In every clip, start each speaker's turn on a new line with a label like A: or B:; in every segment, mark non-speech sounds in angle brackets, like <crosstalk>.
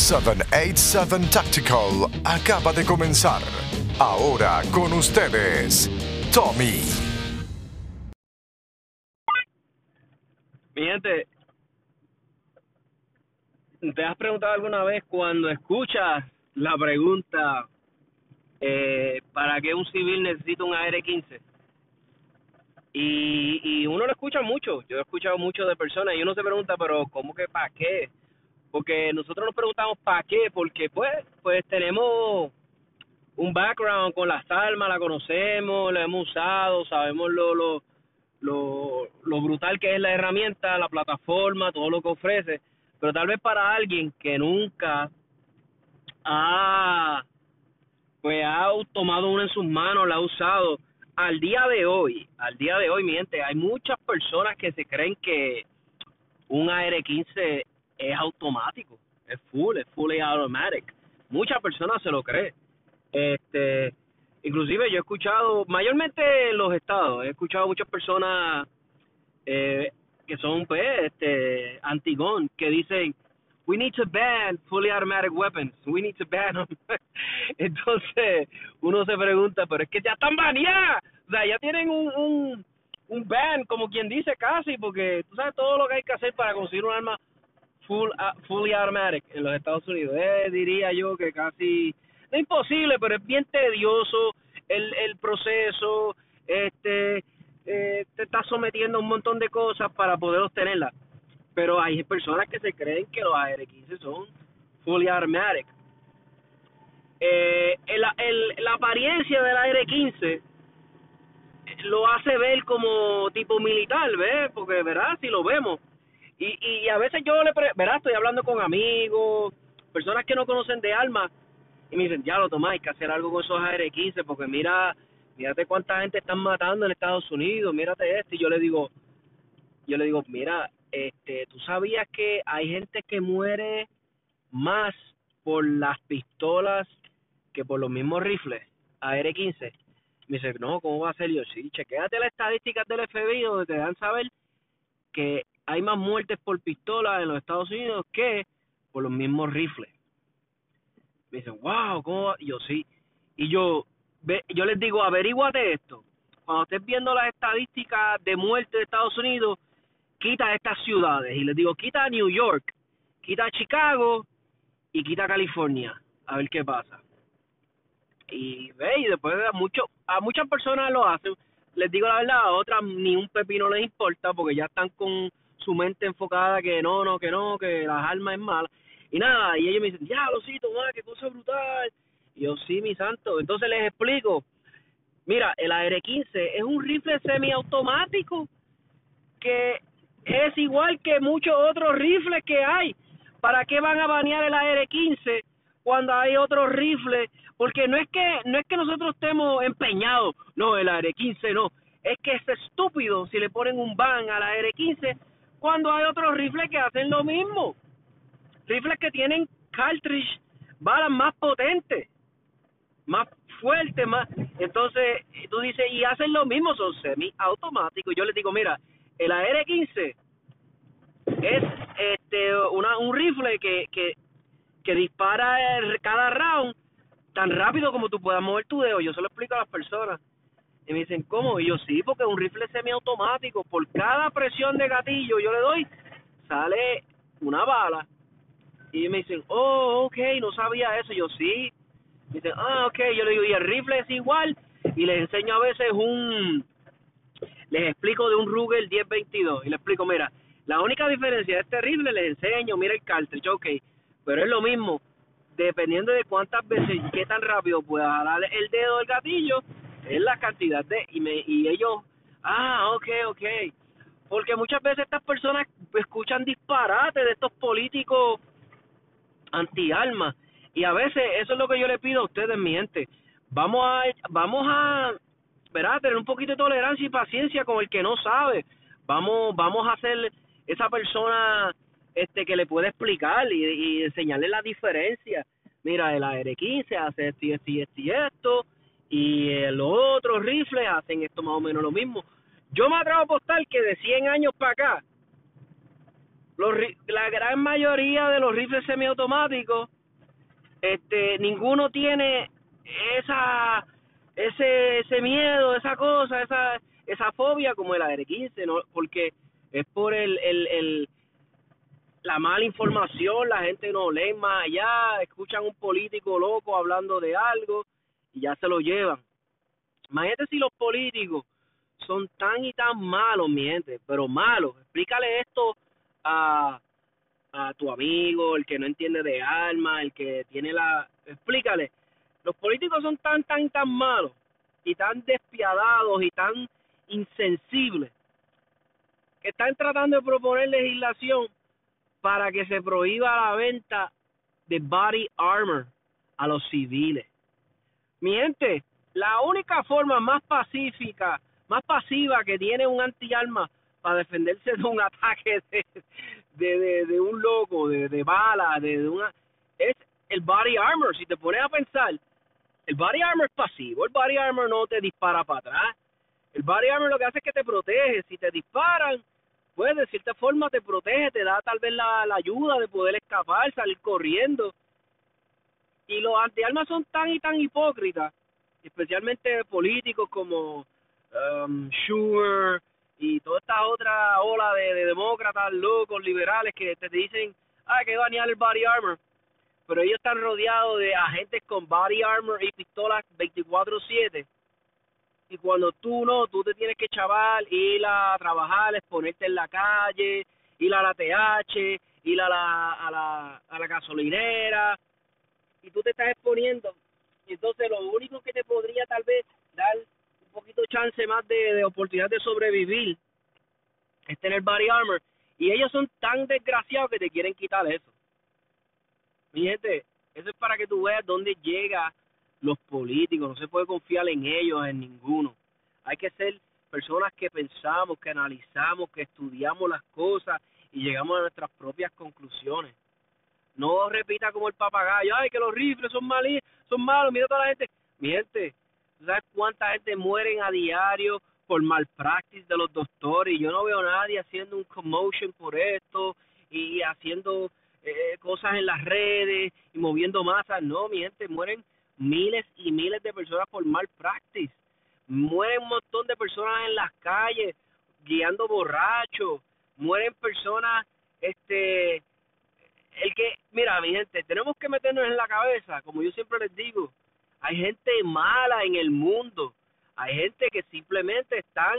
A: 787 Tactical acaba de comenzar. Ahora con ustedes, Tommy.
B: Mi gente, ¿te has preguntado alguna vez cuando escuchas la pregunta eh, ¿para qué un civil necesita un AR-15? Y, y uno lo escucha mucho, yo he escuchado mucho de personas y uno se pregunta, pero ¿cómo que para qué? Porque nosotros nos preguntamos para qué, porque pues, pues tenemos un background con las armas, la conocemos, la hemos usado, sabemos lo, lo, lo, lo brutal que es la herramienta, la plataforma, todo lo que ofrece, pero tal vez para alguien que nunca ha, pues ha tomado una en sus manos, la ha usado, al día de hoy, al día de hoy, mi gente, hay muchas personas que se creen que un AR-15 es automático, es full, es fully automatic. Muchas personas se lo creen. Este, inclusive yo he escuchado, mayormente en los estados, he escuchado muchas personas eh, que son pues este antigón que dicen we need to ban fully automatic weapons, we need to ban them. <laughs> Entonces uno se pregunta, pero es que ya están baneadas, o sea, ya tienen un, un, un ban, como quien dice casi, porque tú sabes todo lo que hay que hacer para conseguir un arma full, uh, fully automatic en los Estados Unidos. Eh, diría yo que casi, no imposible, pero es bien tedioso el, el proceso, este, eh, te estás sometiendo a un montón de cosas para poder obtenerla. Pero hay personas que se creen que los AR-15 son fully automatic. Eh, el, el, la apariencia del AR-15 lo hace ver como tipo militar, ¿ves? Porque, ¿verdad? Si lo vemos. Y, y a veces yo le, ¿verdad? Estoy hablando con amigos, personas que no conocen de armas, y me dicen, ya lo tomáis, hay que hacer algo con esos AR-15, porque mira, mírate cuánta gente están matando en Estados Unidos, mírate esto, y yo le digo, yo le digo, mira, este, tú sabías que hay gente que muere más por las pistolas que por los mismos rifles AR-15. Me dice, no, ¿cómo va a ser yo? Sí, chequéate las estadísticas del FBI donde te dan saber que hay más muertes por pistola en los Estados Unidos que por los mismos rifles. Me dicen, wow, ¿cómo yo sí. Y yo, ve, yo les digo, averíguate esto. Cuando estés viendo las estadísticas de muerte de Estados Unidos, quita estas ciudades. Y les digo, quita New York, quita Chicago y quita California. A ver qué pasa. Y ve, y después a, mucho, a muchas personas lo hacen. Les digo la verdad, a otras ni un pepino les importa porque ya están con su mente enfocada que no, no, que no, que las armas es mala. Y nada, y ellos me dicen, ya, lo cito, qué cosa brutal. Y yo, sí, mi santo. Entonces les explico. Mira, el AR-15 es un rifle semiautomático que es igual que muchos otros rifles que hay. ¿Para qué van a banear el AR-15 cuando hay otros rifles? Porque no es que no es que nosotros estemos empeñados, no, el AR-15 no. Es que es estúpido si le ponen un ban al AR-15 cuando hay otros rifles que hacen lo mismo. Rifles que tienen cartridge, balas más potentes, más fuertes, más. Entonces, tú dices, y hacen lo mismo, son semiautomáticos. Yo les digo, mira, el AR-15 es este una, un rifle que, que, que dispara cada round tan rápido como tú puedas mover tu dedo. Yo se lo explico a las personas. Y me dicen, ¿cómo? Y yo, sí, porque es un rifle semiautomático. Por cada presión de gatillo yo le doy, sale una bala. Y me dicen, oh, ok, no sabía eso. yo, sí. Me dicen, ah, ok. Yo le digo, y el rifle es igual. Y les enseño a veces un... Les explico de un Ruger 1022. Y les explico, mira, la única diferencia de este rifle, les enseño, mira el cartridge, ok. Pero es lo mismo. Dependiendo de cuántas veces y qué tan rápido pueda jalar el dedo del gatillo, es la cantidad de y me y ellos ah ok ok. Porque muchas veces estas personas escuchan disparates de estos políticos anti alma y a veces eso es lo que yo le pido a ustedes mi gente. Vamos a vamos a ¿verdad? tener un poquito de tolerancia y paciencia con el que no sabe. Vamos vamos a hacer esa persona este que le puede explicar y, y enseñarle la diferencia. Mira el AR-15 hace esto y esto y esto y eh, los otros rifles hacen esto más o menos lo mismo. Yo me atrevo a apostar que de 100 años para acá, los, la gran mayoría de los rifles semiautomáticos, este, ninguno tiene esa, ese, ese miedo, esa cosa, esa, esa fobia como el AR-15, ¿no? Porque es por el, el, el, la mala información, la gente no lee más allá, escuchan un político loco hablando de algo y ya se lo llevan. Imagínate si los políticos son tan y tan malos, mi gente, pero malos. Explícale esto a, a tu amigo, el que no entiende de alma, el que tiene la... Explícale. Los políticos son tan, tan, tan malos y tan despiadados y tan insensibles que están tratando de proponer legislación para que se prohíba la venta de body armor a los civiles. Mi gente, la única forma más pacífica, más pasiva que tiene un antiarma para defenderse de un <laughs> ataque de, de, un loco, de, de bala, de, una... es el body armor. Si te pones a pensar, el body armor es pasivo, el body armor no te dispara para atrás. El body armor lo que hace es que te protege. Si te disparan, pues de cierta forma te protege, te da tal vez la, la ayuda de poder escapar, salir corriendo. Y los antiarmas son tan y tan hipócritas, especialmente políticos como um, Schumer y toda esta otra ola de, de demócratas locos, liberales que te dicen, ah, que banear el body armor. Pero ellos están rodeados de agentes con body armor y pistolas 24-7 y cuando tú no, tú te tienes que chaval, ir a trabajar, exponerte en la calle, ir a la TH, ir a la, a la, a la gasolinera, y tú te estás exponiendo. Y entonces lo único que te podría tal vez dar un poquito chance más de, de oportunidad de sobrevivir es tener body armor. Y ellos son tan desgraciados que te quieren quitar eso. Mi gente, eso es para que tú veas dónde llega los políticos, no se puede confiar en ellos, en ninguno. Hay que ser personas que pensamos, que analizamos, que estudiamos las cosas y llegamos a nuestras propias conclusiones. No repita como el papagayo, ay, que los rifles son malos, son malos, mira toda la gente. Mi gente, ¿sabes cuánta gente mueren a diario por malpractice de los doctores? Yo no veo a nadie haciendo un commotion por esto y haciendo eh, cosas en las redes y moviendo masas. No, mi gente, mueren miles y miles de personas por mal practice. Mueren un montón de personas en las calles guiando borrachos. Mueren personas, este, el que, mira, mi gente, tenemos que meternos en la cabeza, como yo siempre les digo, hay gente mala en el mundo. Hay gente que simplemente están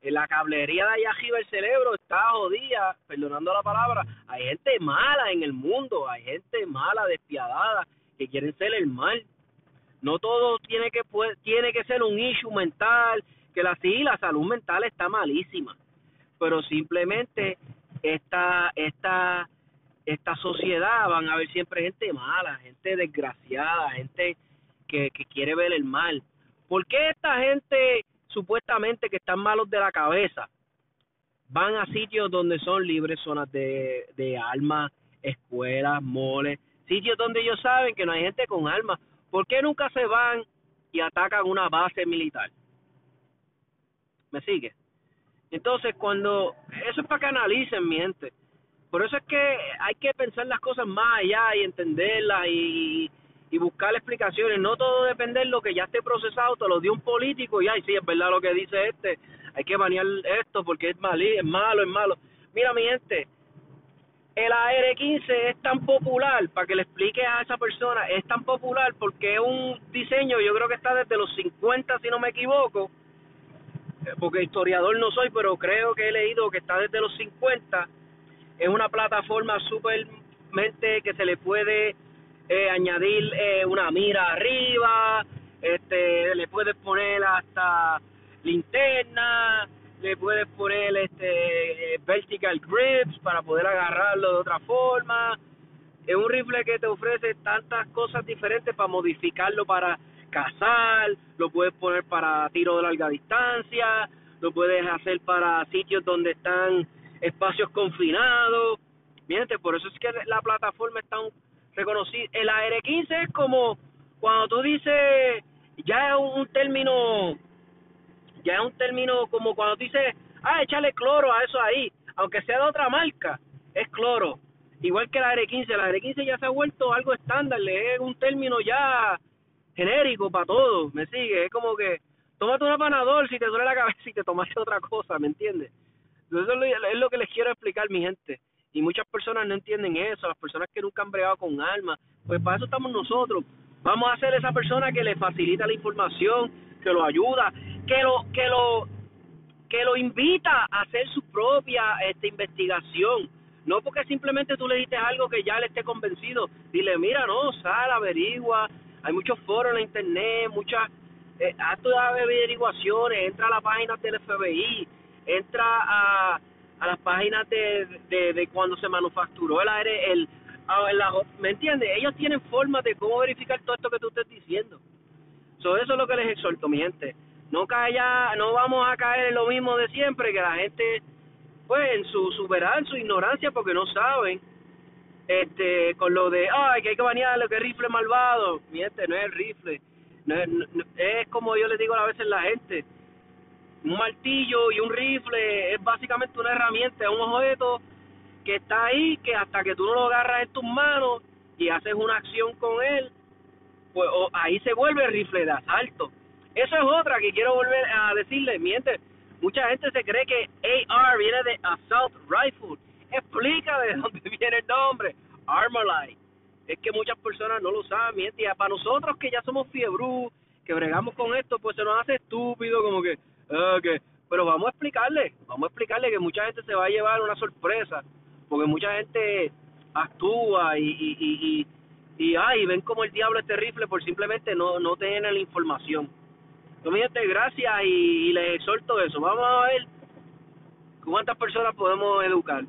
B: en la cablería de allá arriba el cerebro está jodida, perdonando la palabra. Hay gente mala en el mundo, hay gente mala, despiadada, que quieren ser el mal. No todo tiene que tiene que ser un issue mental, que la sí, la salud mental está malísima, pero simplemente esta esta esta sociedad van a haber siempre gente mala, gente desgraciada, gente que, que quiere ver el mal. ¿Por qué esta gente supuestamente que están malos de la cabeza van a sitios donde son libres zonas de, de armas, escuelas, moles, sitios donde ellos saben que no hay gente con armas? ¿Por qué nunca se van y atacan una base militar? ¿Me sigue? Entonces, cuando eso es para que analicen, mi gente. Por eso es que hay que pensar las cosas más allá y entenderlas y, y buscar explicaciones. No todo depende de lo que ya esté procesado, te lo dio un político y ay, sí, es verdad lo que dice este. Hay que banear esto porque es, mal, es malo, es malo. Mira, mi gente, el AR-15 es tan popular, para que le explique a esa persona, es tan popular porque es un diseño, yo creo que está desde los 50, si no me equivoco, eh, porque historiador no soy, pero creo que he leído que está desde los 50. Es una plataforma supermente que se le puede eh, añadir eh, una mira arriba, este, le puedes poner hasta linterna, le puedes poner este vertical grips para poder agarrarlo de otra forma. Es un rifle que te ofrece tantas cosas diferentes para modificarlo para cazar, lo puedes poner para tiro de larga distancia, lo puedes hacer para sitios donde están espacios confinados. Miente, por eso es que la plataforma es tan reconocida. El AR-15 es como cuando tú dices, ya es un término ya es un término como cuando dice, ah, échale cloro a eso ahí, aunque sea de otra marca, es cloro. Igual que la R15, la R15 ya se ha vuelto algo estándar, es un término ya genérico para todo, ¿me sigue? Es como que, tómate un apanador si te duele la cabeza y te tomaste otra cosa, ¿me entiendes? Eso es lo que les quiero explicar, mi gente. Y muchas personas no entienden eso, las personas que nunca han bregado con armas, pues para eso estamos nosotros. Vamos a ser esa persona que le facilita la información, que lo ayuda, que lo, que lo, que lo invita a hacer su propia este, investigación. No porque simplemente tú le dices algo que ya le esté convencido. Dile, mira, no, sal, averigua. Hay muchos foros en internet, muchas eh, actos de averiguaciones. Entra a la página del FBI, entra a, a las páginas de, de, de cuando se manufacturó el aire, el, ¿me entiendes? Ellos tienen formas de cómo verificar todo esto que tú estés diciendo. eso es lo que les exhorto, mi gente. No caiga, no vamos a caer en lo mismo de siempre, que la gente, pues, en su, su en su ignorancia, porque no saben, este, con lo de, ay, que hay que banear lo que rifle malvado. Mi gente, no es el rifle. No es, es como yo les digo a veces a la gente, un martillo y un rifle es básicamente una herramienta, un objeto que está ahí, que hasta que tú no lo agarras en tus manos y haces una acción con él, pues ahí se vuelve rifle de asalto. Eso es otra que quiero volver a decirle, miente, mucha gente se cree que AR viene de Assault Rifle. Explica de <laughs> dónde viene el nombre, Armalite. Es que muchas personas no lo saben, miente, y para nosotros que ya somos fiebrú, que bregamos con esto, pues se nos hace estúpido como que, okay. pero vamos a explicarle, vamos a explicarle que mucha gente se va a llevar una sorpresa, porque mucha gente actúa y, y, y, y, ay, ven como el diablo este rifle por simplemente no, no tener la información. Entonces, gente, gracias y, y les exhorto eso. Vamos a ver cuántas personas podemos educar.